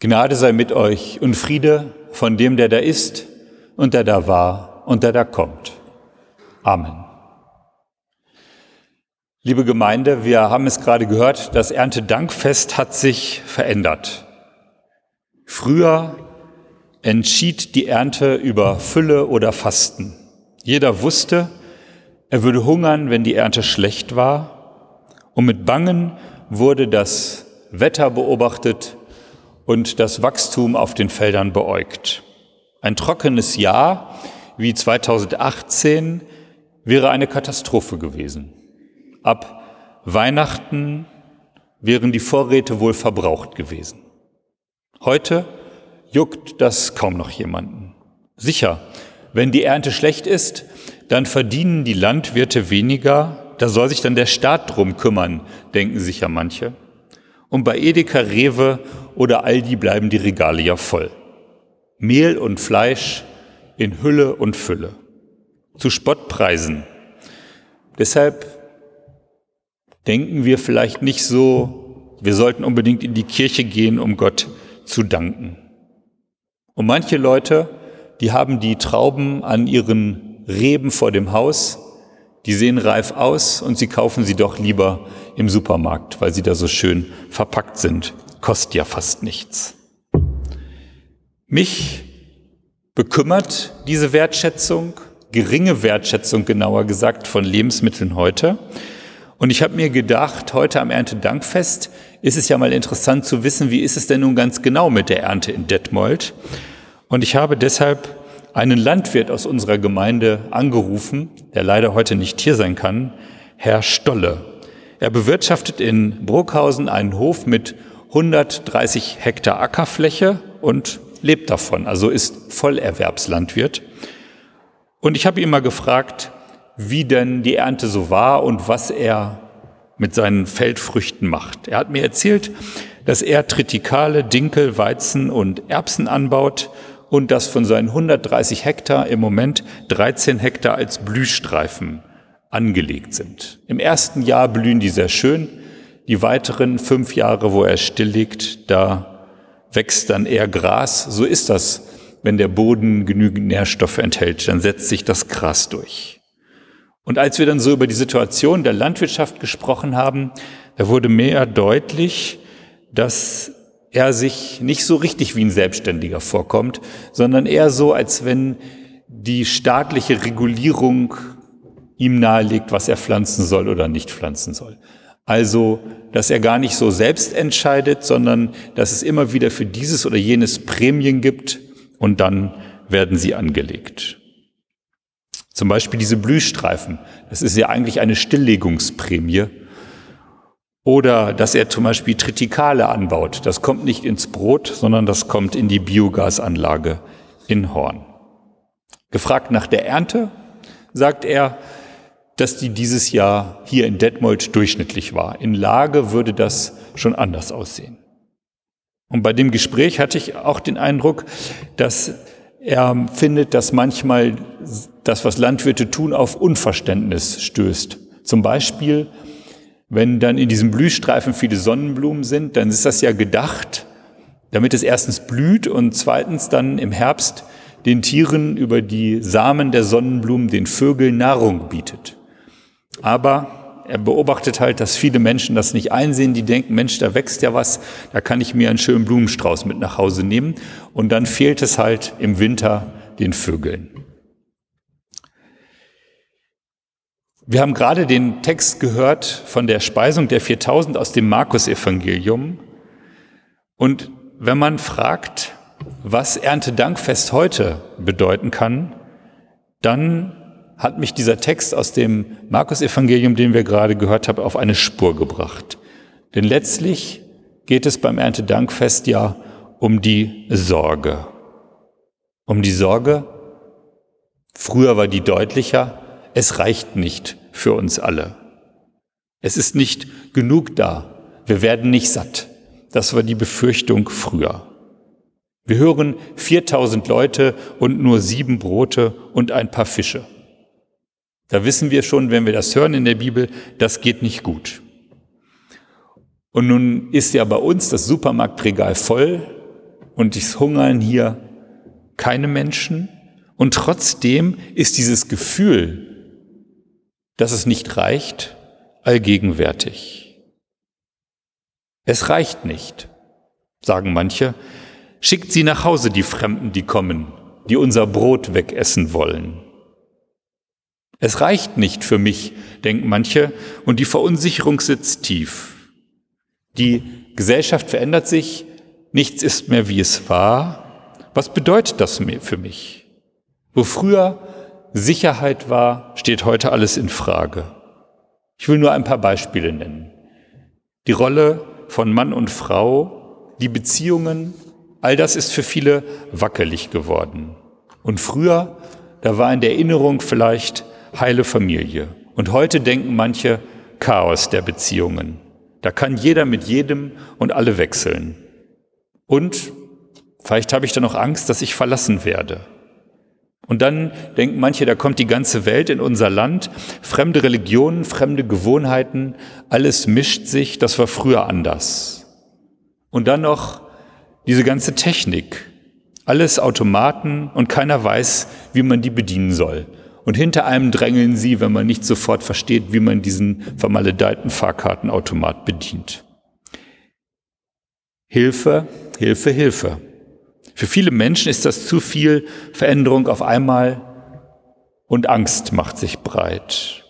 Gnade sei mit euch und Friede von dem, der da ist und der da war und der da kommt. Amen. Liebe Gemeinde, wir haben es gerade gehört, das Erntedankfest hat sich verändert. Früher entschied die Ernte über Fülle oder Fasten. Jeder wusste, er würde hungern, wenn die Ernte schlecht war. Und mit Bangen wurde das Wetter beobachtet, und das Wachstum auf den Feldern beäugt. Ein trockenes Jahr wie 2018 wäre eine Katastrophe gewesen. Ab Weihnachten wären die Vorräte wohl verbraucht gewesen. Heute juckt das kaum noch jemanden. Sicher, wenn die Ernte schlecht ist, dann verdienen die Landwirte weniger, da soll sich dann der Staat drum kümmern, denken sich ja manche. Und bei Edeka, Rewe oder Aldi bleiben die Regale ja voll. Mehl und Fleisch in Hülle und Fülle. Zu Spottpreisen. Deshalb denken wir vielleicht nicht so, wir sollten unbedingt in die Kirche gehen, um Gott zu danken. Und manche Leute, die haben die Trauben an ihren Reben vor dem Haus, die sehen reif aus und sie kaufen sie doch lieber im Supermarkt, weil sie da so schön verpackt sind. Kostet ja fast nichts. Mich bekümmert diese Wertschätzung, geringe Wertschätzung genauer gesagt von Lebensmitteln heute. Und ich habe mir gedacht, heute am Erntedankfest ist es ja mal interessant zu wissen, wie ist es denn nun ganz genau mit der Ernte in Detmold. Und ich habe deshalb einen Landwirt aus unserer Gemeinde angerufen, der leider heute nicht hier sein kann, Herr Stolle. Er bewirtschaftet in Bruckhausen einen Hof mit 130 Hektar Ackerfläche und lebt davon, also ist Vollerwerbslandwirt. Und ich habe ihn mal gefragt, wie denn die Ernte so war und was er mit seinen Feldfrüchten macht. Er hat mir erzählt, dass er Tritikale, Dinkel, Weizen und Erbsen anbaut und dass von seinen 130 Hektar im Moment 13 Hektar als Blühstreifen angelegt sind. Im ersten Jahr blühen die sehr schön. Die weiteren fünf Jahre, wo er still liegt, da wächst dann eher Gras. So ist das, wenn der Boden genügend Nährstoffe enthält, dann setzt sich das Gras durch. Und als wir dann so über die Situation der Landwirtschaft gesprochen haben, da wurde mehr deutlich, dass er sich nicht so richtig wie ein Selbstständiger vorkommt, sondern eher so, als wenn die staatliche Regulierung ihm nahelegt, was er pflanzen soll oder nicht pflanzen soll. Also, dass er gar nicht so selbst entscheidet, sondern dass es immer wieder für dieses oder jenes Prämien gibt und dann werden sie angelegt. Zum Beispiel diese Blühstreifen. Das ist ja eigentlich eine Stilllegungsprämie. Oder dass er zum Beispiel Tritikale anbaut. Das kommt nicht ins Brot, sondern das kommt in die Biogasanlage in Horn. Gefragt nach der Ernte, sagt er, dass die dieses Jahr hier in Detmold durchschnittlich war. In Lage würde das schon anders aussehen. Und bei dem Gespräch hatte ich auch den Eindruck, dass er findet, dass manchmal das, was Landwirte tun, auf Unverständnis stößt. Zum Beispiel, wenn dann in diesem Blühstreifen viele Sonnenblumen sind, dann ist das ja gedacht, damit es erstens blüht und zweitens dann im Herbst den Tieren über die Samen der Sonnenblumen, den Vögeln Nahrung bietet. Aber er beobachtet halt, dass viele Menschen das nicht einsehen, die denken, Mensch, da wächst ja was, da kann ich mir einen schönen Blumenstrauß mit nach Hause nehmen. Und dann fehlt es halt im Winter den Vögeln. Wir haben gerade den Text gehört von der Speisung der 4000 aus dem Markus-Evangelium. Und wenn man fragt, was Erntedankfest heute bedeuten kann, dann hat mich dieser Text aus dem Markus-Evangelium, den wir gerade gehört haben, auf eine Spur gebracht. Denn letztlich geht es beim Erntedankfest ja um die Sorge. Um die Sorge, früher war die deutlicher, es reicht nicht für uns alle. Es ist nicht genug da. Wir werden nicht satt. Das war die Befürchtung früher. Wir hören 4000 Leute und nur sieben Brote und ein paar Fische. Da wissen wir schon, wenn wir das hören in der Bibel, das geht nicht gut. Und nun ist ja bei uns das Supermarktregal voll und es hungern hier keine Menschen. Und trotzdem ist dieses Gefühl, dass es nicht reicht, allgegenwärtig. Es reicht nicht, sagen manche. Schickt sie nach Hause, die Fremden, die kommen, die unser Brot wegessen wollen. Es reicht nicht für mich, denken manche, und die Verunsicherung sitzt tief. Die Gesellschaft verändert sich, nichts ist mehr wie es war. Was bedeutet das für mich? Wo früher Sicherheit war, steht heute alles in Frage. Ich will nur ein paar Beispiele nennen. Die Rolle von Mann und Frau, die Beziehungen, all das ist für viele wackelig geworden. Und früher, da war in der Erinnerung vielleicht heile Familie. Und heute denken manche Chaos der Beziehungen. Da kann jeder mit jedem und alle wechseln. Und vielleicht habe ich da noch Angst, dass ich verlassen werde. Und dann denken manche, da kommt die ganze Welt in unser Land, fremde Religionen, fremde Gewohnheiten, alles mischt sich, das war früher anders. Und dann noch diese ganze Technik, alles Automaten und keiner weiß, wie man die bedienen soll. Und hinter einem drängeln sie, wenn man nicht sofort versteht, wie man diesen vermaledeiten Fahrkartenautomat bedient. Hilfe, Hilfe, Hilfe. Für viele Menschen ist das zu viel Veränderung auf einmal und Angst macht sich breit.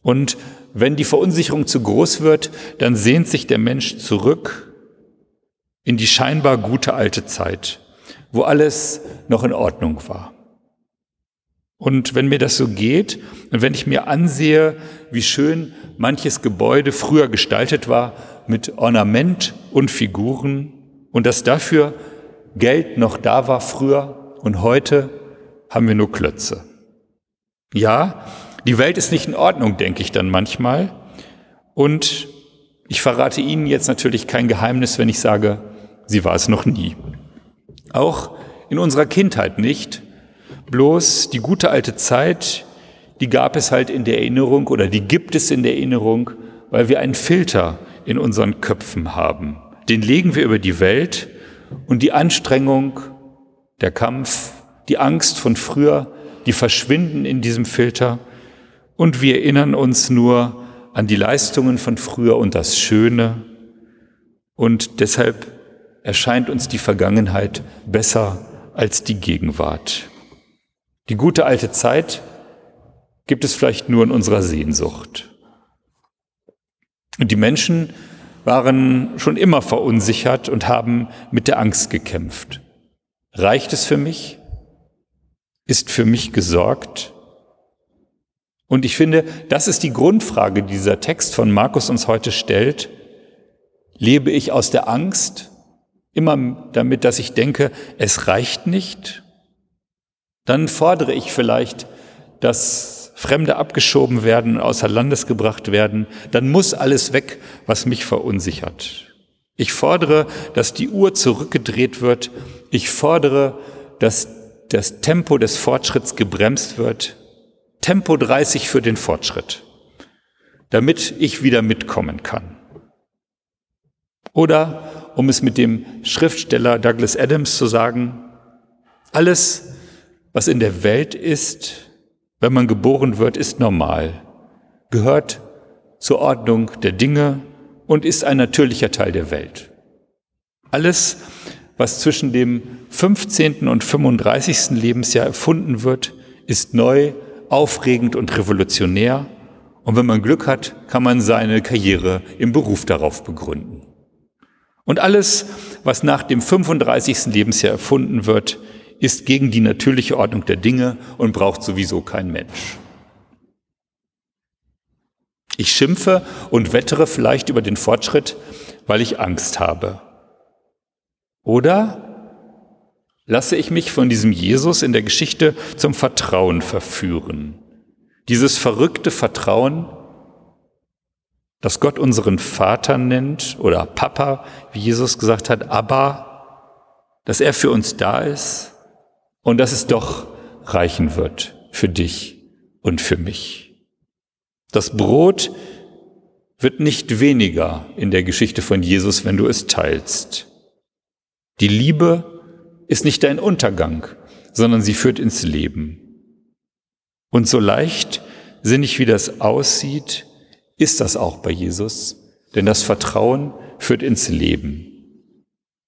Und wenn die Verunsicherung zu groß wird, dann sehnt sich der Mensch zurück in die scheinbar gute alte Zeit, wo alles noch in Ordnung war. Und wenn mir das so geht und wenn ich mir ansehe, wie schön manches Gebäude früher gestaltet war mit Ornament und Figuren und dass dafür Geld noch da war früher und heute haben wir nur Klötze. Ja, die Welt ist nicht in Ordnung, denke ich dann manchmal. Und ich verrate Ihnen jetzt natürlich kein Geheimnis, wenn ich sage, sie war es noch nie. Auch in unserer Kindheit nicht, Bloß die gute alte Zeit, die gab es halt in der Erinnerung oder die gibt es in der Erinnerung, weil wir einen Filter in unseren Köpfen haben. Den legen wir über die Welt und die Anstrengung, der Kampf, die Angst von früher, die verschwinden in diesem Filter und wir erinnern uns nur an die Leistungen von früher und das Schöne und deshalb erscheint uns die Vergangenheit besser als die Gegenwart. Die gute alte Zeit gibt es vielleicht nur in unserer Sehnsucht. Und die Menschen waren schon immer verunsichert und haben mit der Angst gekämpft. Reicht es für mich? Ist für mich gesorgt? Und ich finde, das ist die Grundfrage, die dieser Text von Markus uns heute stellt. Lebe ich aus der Angst, immer damit, dass ich denke, es reicht nicht? Dann fordere ich vielleicht, dass Fremde abgeschoben werden, außer Landes gebracht werden. Dann muss alles weg, was mich verunsichert. Ich fordere, dass die Uhr zurückgedreht wird. Ich fordere, dass das Tempo des Fortschritts gebremst wird. Tempo 30 für den Fortschritt, damit ich wieder mitkommen kann. Oder, um es mit dem Schriftsteller Douglas Adams zu sagen, alles, was in der Welt ist, wenn man geboren wird, ist normal, gehört zur Ordnung der Dinge und ist ein natürlicher Teil der Welt. Alles, was zwischen dem 15. und 35. Lebensjahr erfunden wird, ist neu, aufregend und revolutionär. Und wenn man Glück hat, kann man seine Karriere im Beruf darauf begründen. Und alles, was nach dem 35. Lebensjahr erfunden wird, ist gegen die natürliche Ordnung der Dinge und braucht sowieso kein Mensch. Ich schimpfe und wettere vielleicht über den Fortschritt, weil ich Angst habe. Oder lasse ich mich von diesem Jesus in der Geschichte zum Vertrauen verführen. Dieses verrückte Vertrauen, das Gott unseren Vater nennt oder Papa, wie Jesus gesagt hat, aber, dass er für uns da ist, und dass es doch reichen wird für dich und für mich. Das Brot wird nicht weniger in der Geschichte von Jesus, wenn du es teilst. Die Liebe ist nicht dein Untergang, sondern sie führt ins Leben. Und so leicht sinnig wie das aussieht, ist das auch bei Jesus, denn das Vertrauen führt ins Leben.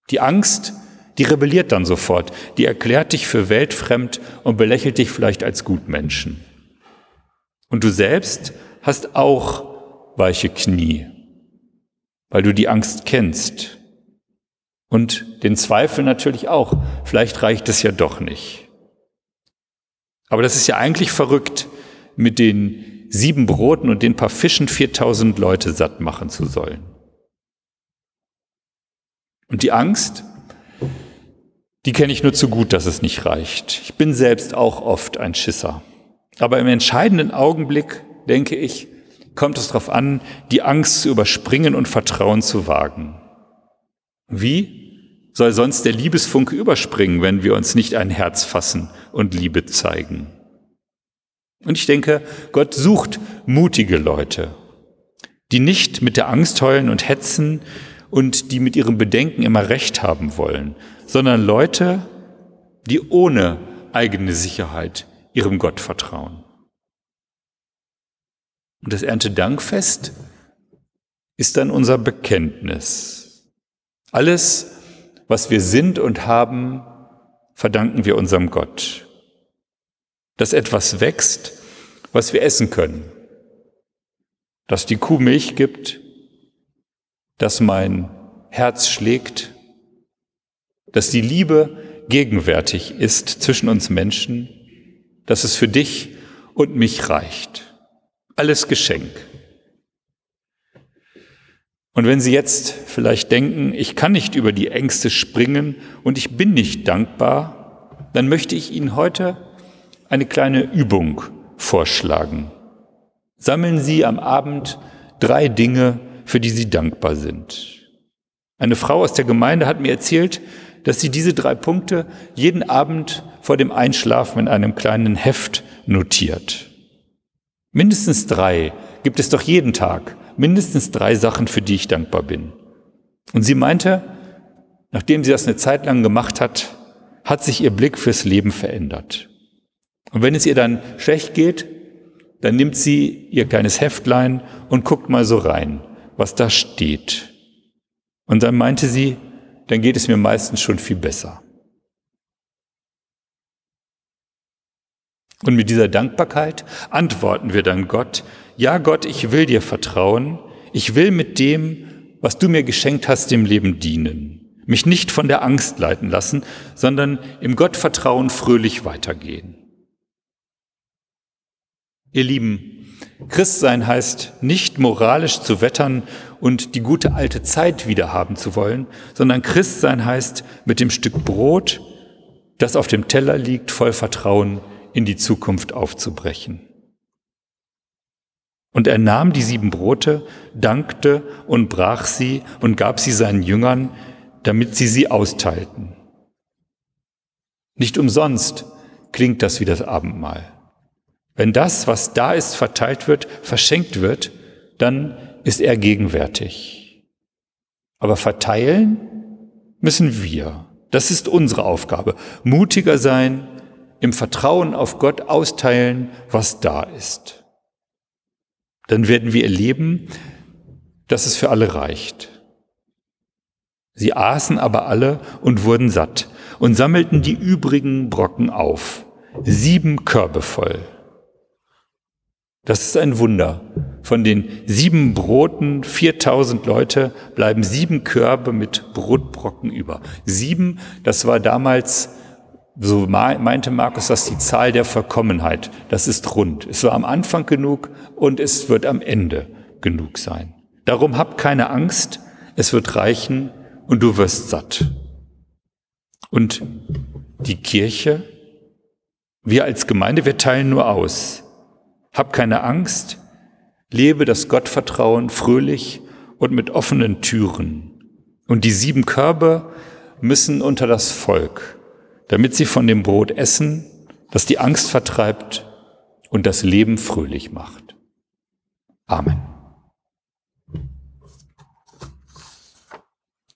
Die Angst, die rebelliert dann sofort, die erklärt dich für weltfremd und belächelt dich vielleicht als Gutmenschen. Und du selbst hast auch weiche Knie, weil du die Angst kennst. Und den Zweifel natürlich auch. Vielleicht reicht es ja doch nicht. Aber das ist ja eigentlich verrückt, mit den sieben Broten und den paar Fischen 4000 Leute satt machen zu sollen. Und die Angst, die kenne ich nur zu gut, dass es nicht reicht. Ich bin selbst auch oft ein Schisser. Aber im entscheidenden Augenblick, denke ich, kommt es darauf an, die Angst zu überspringen und Vertrauen zu wagen. Wie soll sonst der Liebesfunke überspringen, wenn wir uns nicht ein Herz fassen und Liebe zeigen? Und ich denke, Gott sucht mutige Leute, die nicht mit der Angst heulen und hetzen und die mit ihrem Bedenken immer recht haben wollen, sondern Leute, die ohne eigene Sicherheit ihrem Gott vertrauen. Und das Erntedankfest ist dann unser Bekenntnis. Alles, was wir sind und haben, verdanken wir unserem Gott. Dass etwas wächst, was wir essen können. Dass die Kuh Milch gibt, dass mein Herz schlägt, dass die Liebe gegenwärtig ist zwischen uns Menschen, dass es für dich und mich reicht. Alles Geschenk. Und wenn Sie jetzt vielleicht denken, ich kann nicht über die Ängste springen und ich bin nicht dankbar, dann möchte ich Ihnen heute eine kleine Übung vorschlagen. Sammeln Sie am Abend drei Dinge, für die Sie dankbar sind. Eine Frau aus der Gemeinde hat mir erzählt, dass sie diese drei Punkte jeden Abend vor dem Einschlafen in einem kleinen Heft notiert. Mindestens drei gibt es doch jeden Tag, mindestens drei Sachen, für die ich dankbar bin. Und sie meinte, nachdem sie das eine Zeit lang gemacht hat, hat sich ihr Blick fürs Leben verändert. Und wenn es ihr dann schlecht geht, dann nimmt sie ihr kleines Heftlein und guckt mal so rein, was da steht. Und dann meinte sie, dann geht es mir meistens schon viel besser. Und mit dieser Dankbarkeit antworten wir dann Gott, ja Gott, ich will dir vertrauen, ich will mit dem, was du mir geschenkt hast, dem Leben dienen, mich nicht von der Angst leiten lassen, sondern im Gottvertrauen fröhlich weitergehen. Ihr Lieben, Christsein heißt nicht moralisch zu wettern und die gute alte Zeit wiederhaben zu wollen, sondern Christsein heißt mit dem Stück Brot, das auf dem Teller liegt, voll Vertrauen in die Zukunft aufzubrechen. Und er nahm die sieben Brote, dankte und brach sie und gab sie seinen Jüngern, damit sie sie austeilten. Nicht umsonst klingt das wie das Abendmahl. Wenn das, was da ist, verteilt wird, verschenkt wird, dann ist er gegenwärtig. Aber verteilen müssen wir. Das ist unsere Aufgabe. Mutiger sein, im Vertrauen auf Gott austeilen, was da ist. Dann werden wir erleben, dass es für alle reicht. Sie aßen aber alle und wurden satt und sammelten die übrigen Brocken auf, sieben Körbe voll. Das ist ein Wunder. Von den sieben Broten, 4000 Leute, bleiben sieben Körbe mit Brotbrocken über. Sieben, das war damals, so meinte Markus, das die Zahl der Vollkommenheit. Das ist rund. Es war am Anfang genug und es wird am Ende genug sein. Darum hab keine Angst, es wird reichen und du wirst satt. Und die Kirche, wir als Gemeinde, wir teilen nur aus. Hab keine Angst, lebe das Gottvertrauen fröhlich und mit offenen Türen. Und die sieben Körbe müssen unter das Volk, damit sie von dem Brot essen, das die Angst vertreibt und das Leben fröhlich macht. Amen.